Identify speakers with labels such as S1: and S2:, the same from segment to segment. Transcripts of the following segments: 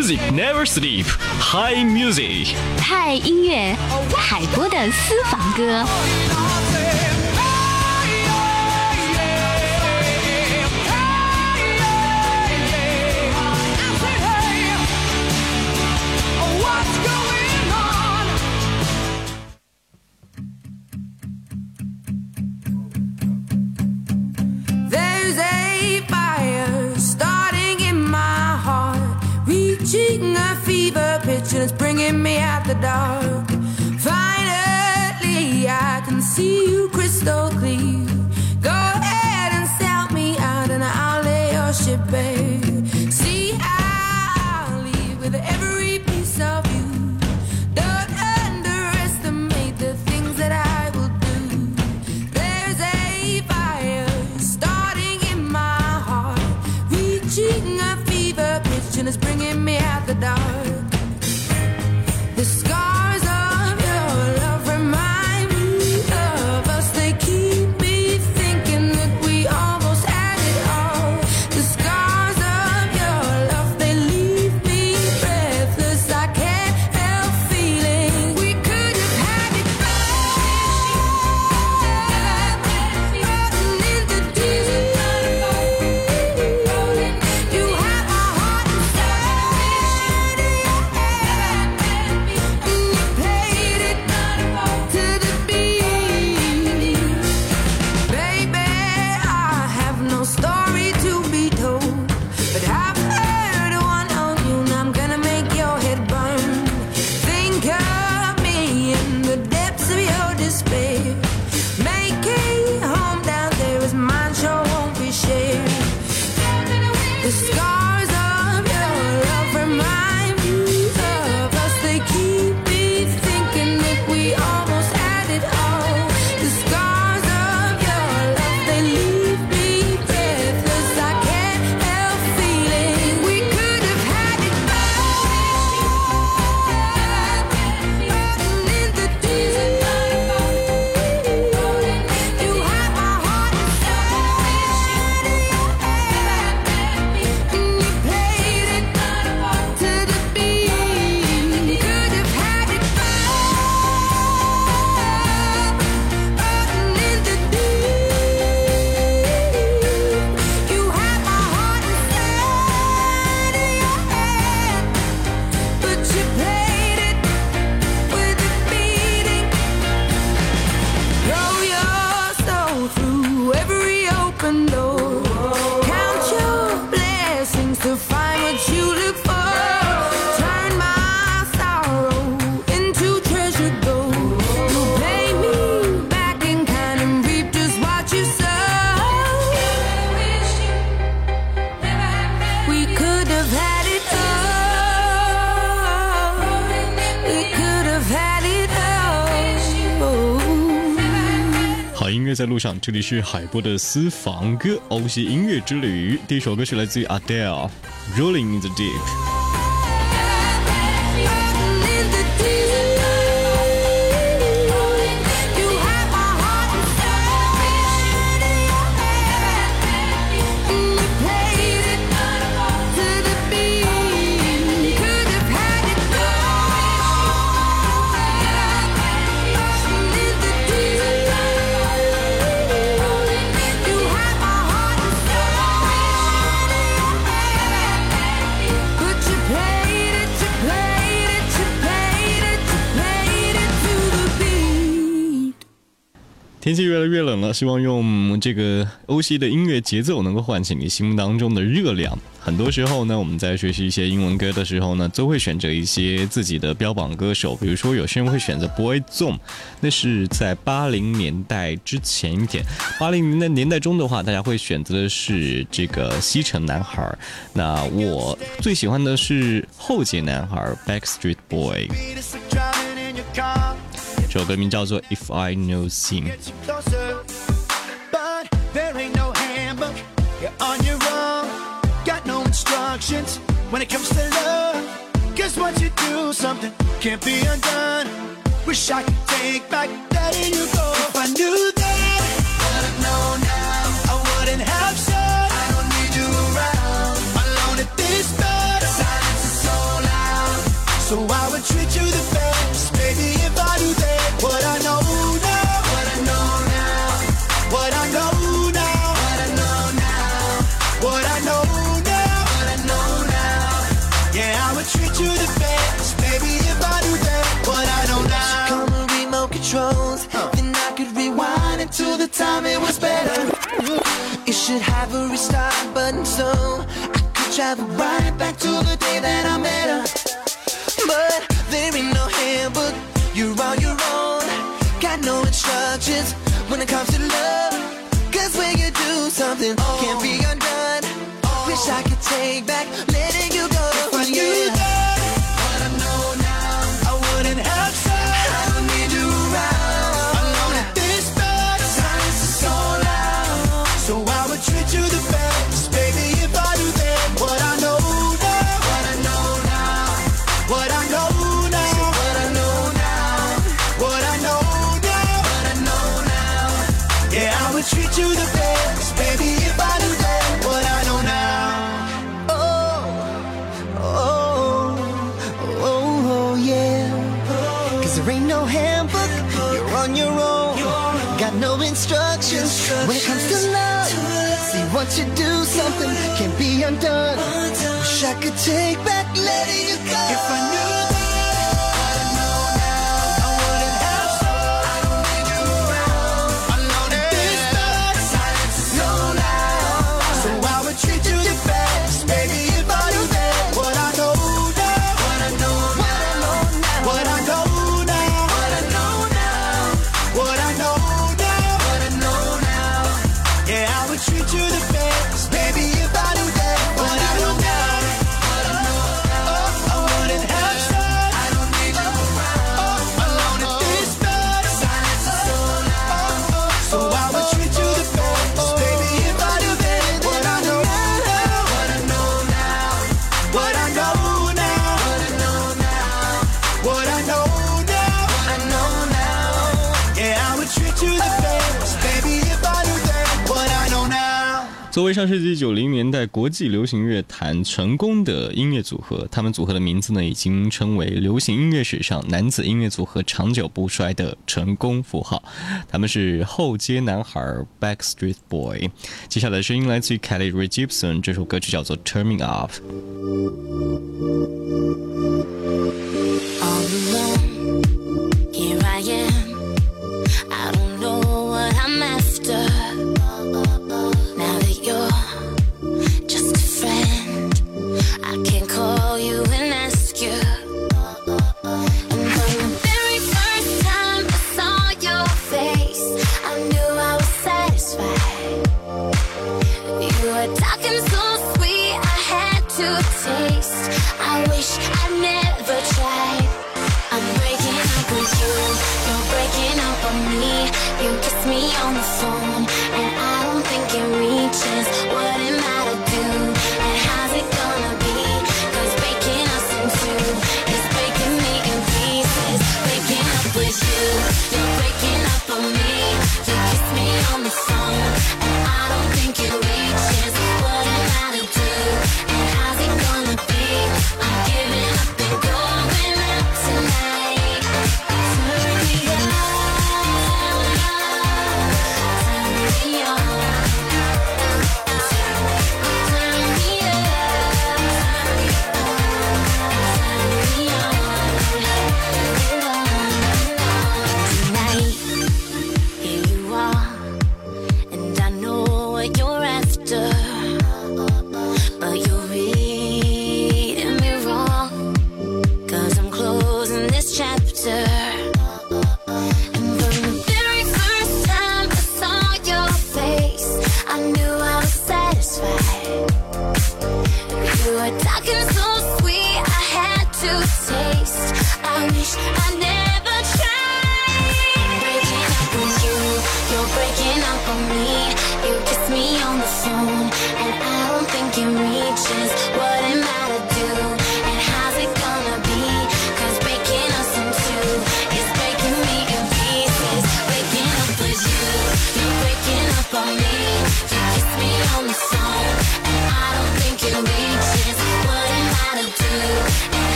S1: Music never sleep, high music,
S2: high 音乐，海波的私房歌。
S3: the dark.
S1: 路上，这里是海波的私房歌，欧系音乐之旅。第一首歌是来自于 Adele，《Rolling in the Deep》。天气越来越冷了，希望用这个欧西的音乐节奏能够唤起你心目当中的热量。很多时候呢，我们在学习一些英文歌的时候呢，都会选择一些自己的标榜歌手，比如说有些人会选择 Boyzone，那是在八零年代之前一点。八零年代年代中的话，大家会选择的是这个西城男孩。那我最喜欢的是后街男孩 Backstreet Boy，首歌名叫做 If I Know Sin。
S4: Get you closer. But there ain't no handbook. You're on your own. Got no instructions when it comes to love. Cause once you do something, can't be undone. Wish I could take back letting you go. If I knew should have a restart button so I could travel right back to the day that I met her. But there ain't no handbook, you're on your own. Got no instructions when it comes to love. Cause when you do something, can't be undone. Wish I could take back letting You do something, can't be undone. Wish I could take back letting you go. If I knew
S1: 作为上世纪九零年代国际流行乐坛成功的音乐组合，他们组合的名字呢，已经成为流行音乐史上男子音乐组合长久不衰的成功符号。他们是后街男孩 Backstreet Boy。接下来的声音来自于 Kelly Rae Jepsen，这首歌曲叫做《Turn Me
S5: taste. I wish I never tried.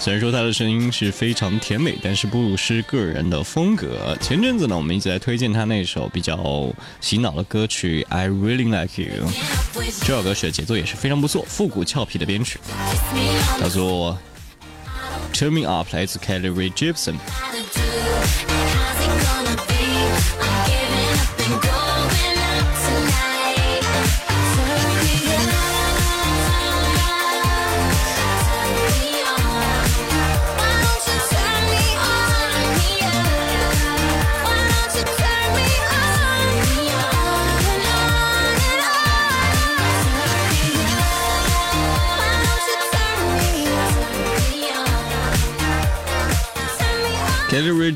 S1: 虽然说他的声音是非常甜美，但是不失个人的风格。前阵子呢，我们一直在推荐他那首比较洗脑的歌曲《I Really Like You》，这首歌曲的节奏也是非常不错，复古俏皮的编曲，叫做《Turning Up》，来自 Kelly Ray Gibson。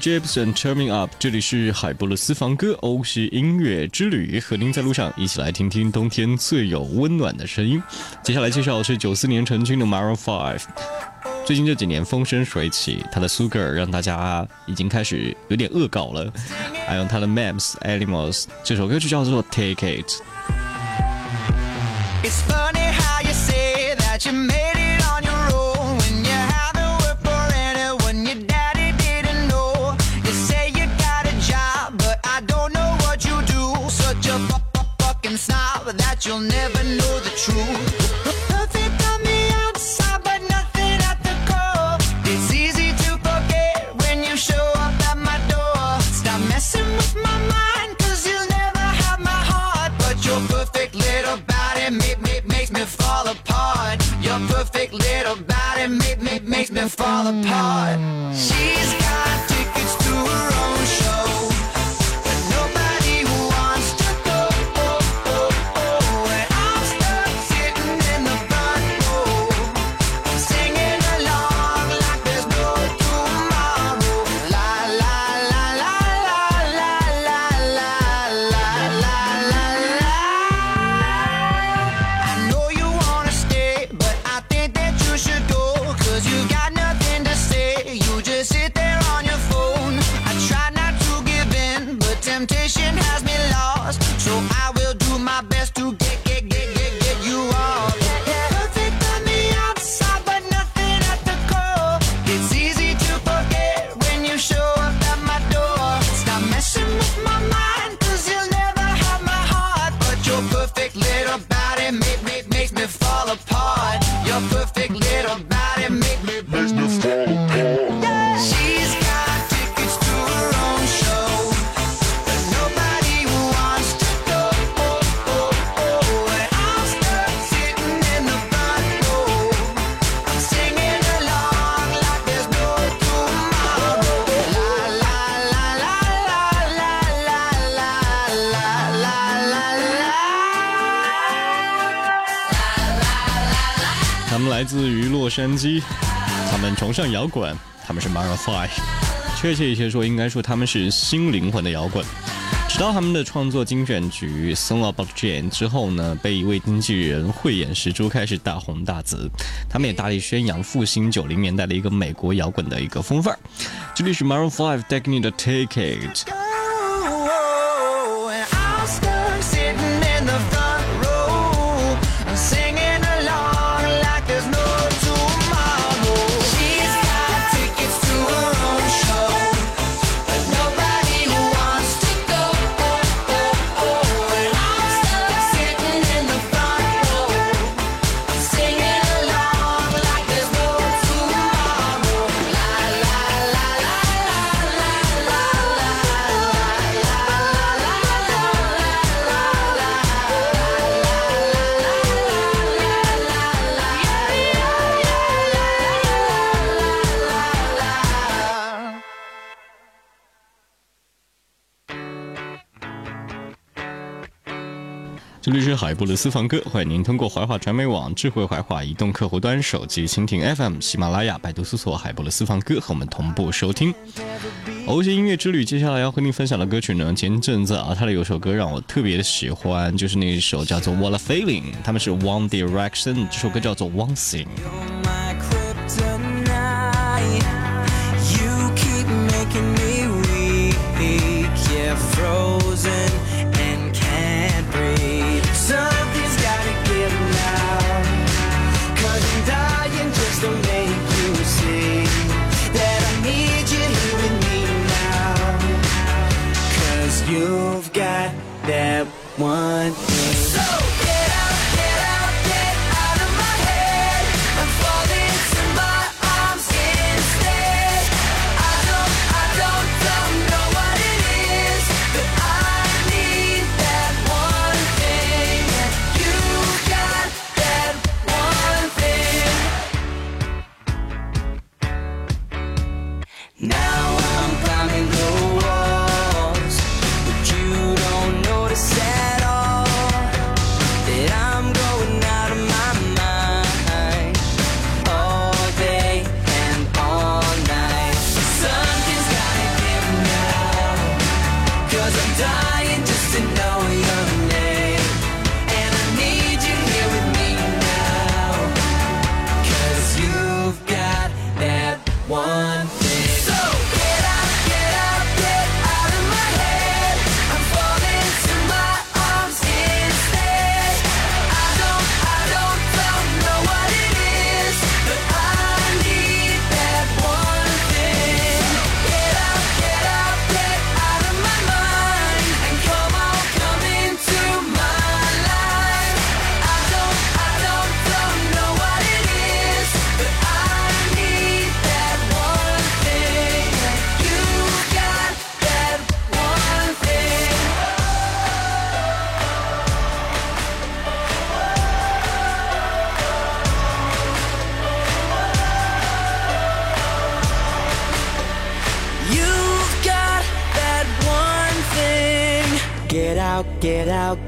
S1: jepsen chirming up 这里是海波的私房歌欧式音乐之旅和您在路上一起来听听冬天最有温暖的声音。接下来介绍的是九四年成军的 maroon five 最近这几年风生水起他的 sugar 让大家已经开始有点恶搞了还有他的 maps animals 这首歌就叫做 take it
S6: it's funny how you say that you made
S1: 他们来自于洛杉矶，他们崇尚摇滚，他们是 Maroon Five。确切一些说，应该说他们是新灵魂的摇滚。直到他们的创作精选曲《Song About Jane》之后呢，被一位经纪人慧眼识珠，开始大红大紫。他们也大力宣扬复兴九零年代的一个美国摇滚的一个风范儿。这里是 Maroon Five Take Me 的 Take 海波的私房歌，欢迎您通过怀化传媒网、智慧怀化移动客户端、手机蜻蜓 FM、喜马拉雅、百度搜索“海波的私房歌”和我们同步收听。欧系音乐之旅，接下来要和您分享的歌曲呢，前阵子啊，它的有首歌让我特别的喜欢，就是那一首叫做《What a Feeling》，他们是 One Direction，这首歌叫做《One Thing》。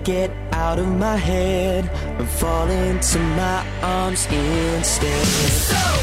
S7: Get out, of my head and fall into my arms instead. So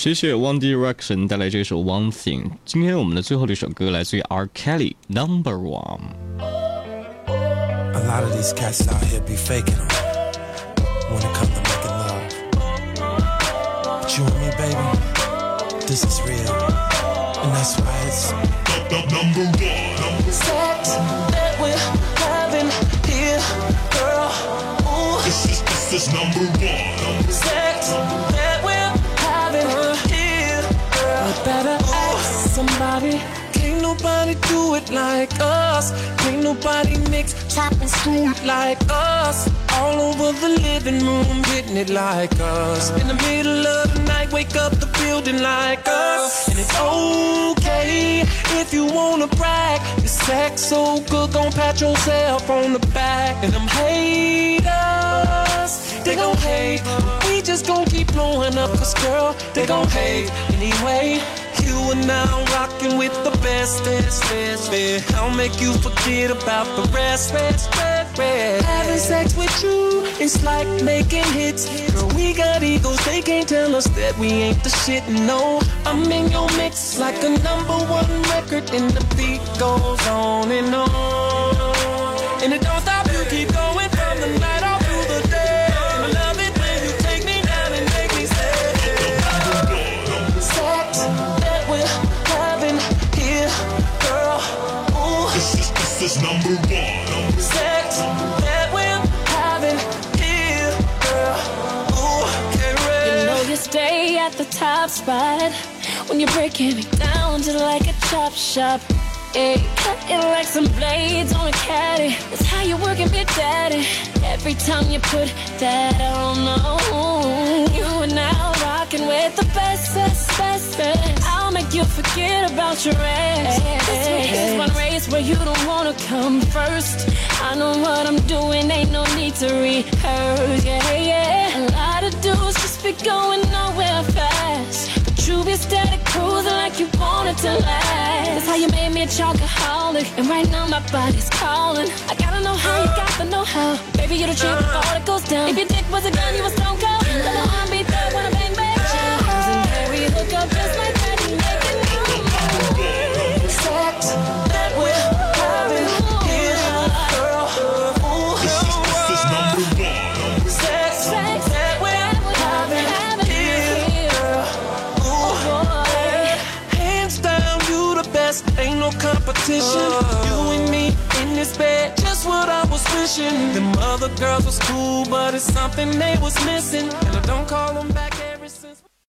S1: 谢谢 One Direction 带来这首 One Thing。今天我们的最后的一首歌来自于 R. Kelly Number One。
S8: A lot of these cats out here be faking them when it come to making love. But you and me, baby, this is real. And that's why it's
S7: Sex that we're having here, girl. Ooh.
S9: This is, this is number one.
S7: sex Can't nobody do it like us. Can't nobody mix, chop and screw like us. All over the living room, hitting it like us. In the middle of the night, wake up the building like us. And it's okay if you wanna brag. Your sex so good, gon' pat yourself on the back. And them haters, they gon' hate. We just gon' keep blowing up, cause girl, they gon' hate. Anyway, you are now rocking with the best, best, best, best. I'll make you forget about the rest, rest, rest, rest. Having sex with you, it's like making hits. Girl, we got egos, they can't tell us that we ain't the shit. No, I'm in your mix like a number one record, and the beat goes on and on. And it don't stop,
S9: is, number one.
S7: Sex that we're having here, girl. Ooh, get ready.
S10: You know you stay at the top spot when you're breaking me down to like a chop shop.
S5: Ay, cut it like some blades on a caddy. That's how you work and be daddy. Every time you put that on, you are now rocking with the best, best, best, best. You forget about your ass. This is one race where you don't wanna come first. I know what I'm doing, ain't no need to rehearse. Yeah, yeah. A lot of dudes just be going nowhere fast. But you be steady cruising like you want it to last. That's how you made me a chocoholic. And right now my body's calling. I gotta know how you got the know how. Baby, you the truth before it goes down. If your dick was a gun, you was stone cold. Let the arm beat that when I bang. Legendary hook up just like
S7: competition. You and me in this bed, just what I was wishing. Them other girls was cool, but it's something they was missing. And I don't call them back.